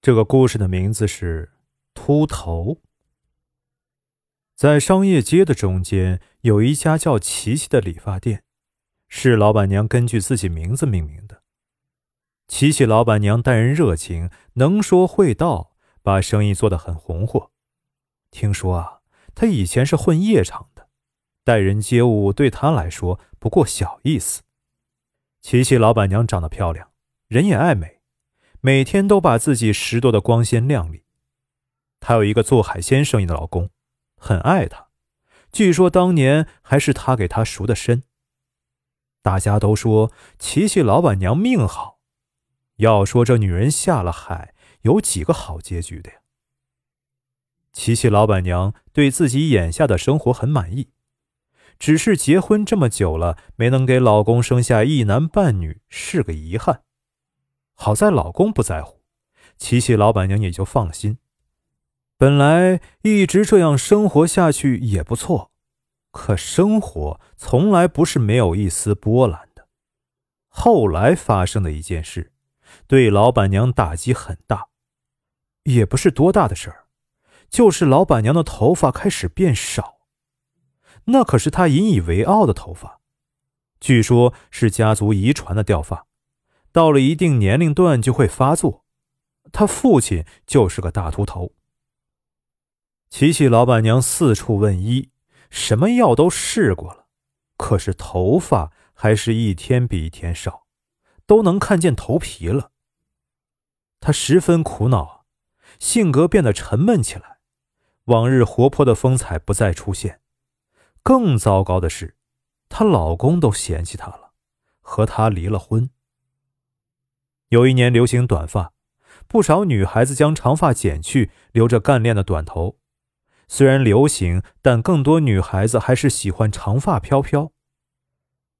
这个故事的名字是《秃头》。在商业街的中间有一家叫琪琪的理发店，是老板娘根据自己名字命名的。琪琪老板娘待人热情，能说会道，把生意做得很红火。听说啊，她以前是混夜场的，待人接物对她来说不过小意思。琪琪老板娘长得漂亮，人也爱美。每天都把自己拾掇的光鲜亮丽。她有一个做海鲜生意的老公，很爱她。据说当年还是他给她赎的身。大家都说琪琪老板娘命好。要说这女人下了海，有几个好结局的呀？琪琪老板娘对自己眼下的生活很满意，只是结婚这么久了，没能给老公生下一男半女，是个遗憾。好在老公不在乎，琪琪老板娘也就放心。本来一直这样生活下去也不错，可生活从来不是没有一丝波澜的。后来发生的一件事，对老板娘打击很大，也不是多大的事儿，就是老板娘的头发开始变少。那可是她引以为傲的头发，据说是家族遗传的掉发。到了一定年龄段就会发作，他父亲就是个大秃头。琪琪老板娘四处问医，什么药都试过了，可是头发还是一天比一天少，都能看见头皮了。他十分苦恼，性格变得沉闷起来，往日活泼的风采不再出现。更糟糕的是，她老公都嫌弃她了，和她离了婚。有一年流行短发，不少女孩子将长发剪去，留着干练的短头。虽然流行，但更多女孩子还是喜欢长发飘飘。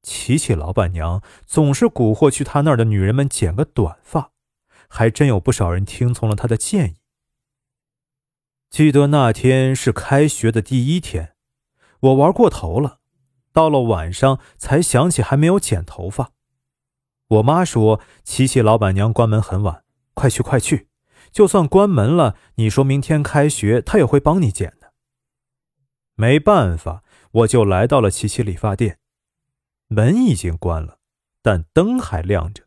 琪琪老板娘总是蛊惑去她那儿的女人们剪个短发，还真有不少人听从了她的建议。记得那天是开学的第一天，我玩过头了，到了晚上才想起还没有剪头发。我妈说：“琪琪老板娘关门很晚，快去快去！就算关门了，你说明天开学，她也会帮你剪的。”没办法，我就来到了琪琪理发店，门已经关了，但灯还亮着。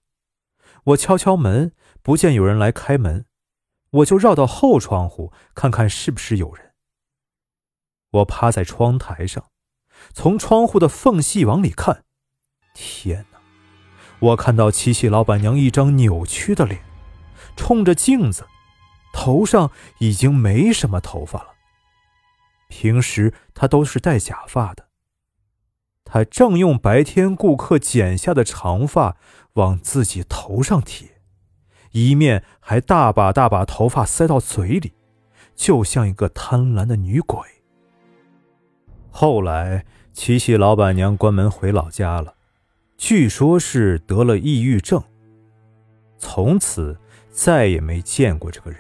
我敲敲门，不见有人来开门，我就绕到后窗户看看是不是有人。我趴在窗台上，从窗户的缝隙往里看，天！我看到琪琪老板娘一张扭曲的脸，冲着镜子，头上已经没什么头发了。平时她都是戴假发的。她正用白天顾客剪下的长发往自己头上贴，一面还大把大把头发塞到嘴里，就像一个贪婪的女鬼。后来，琪琪老板娘关门回老家了。据说是得了抑郁症，从此再也没见过这个人。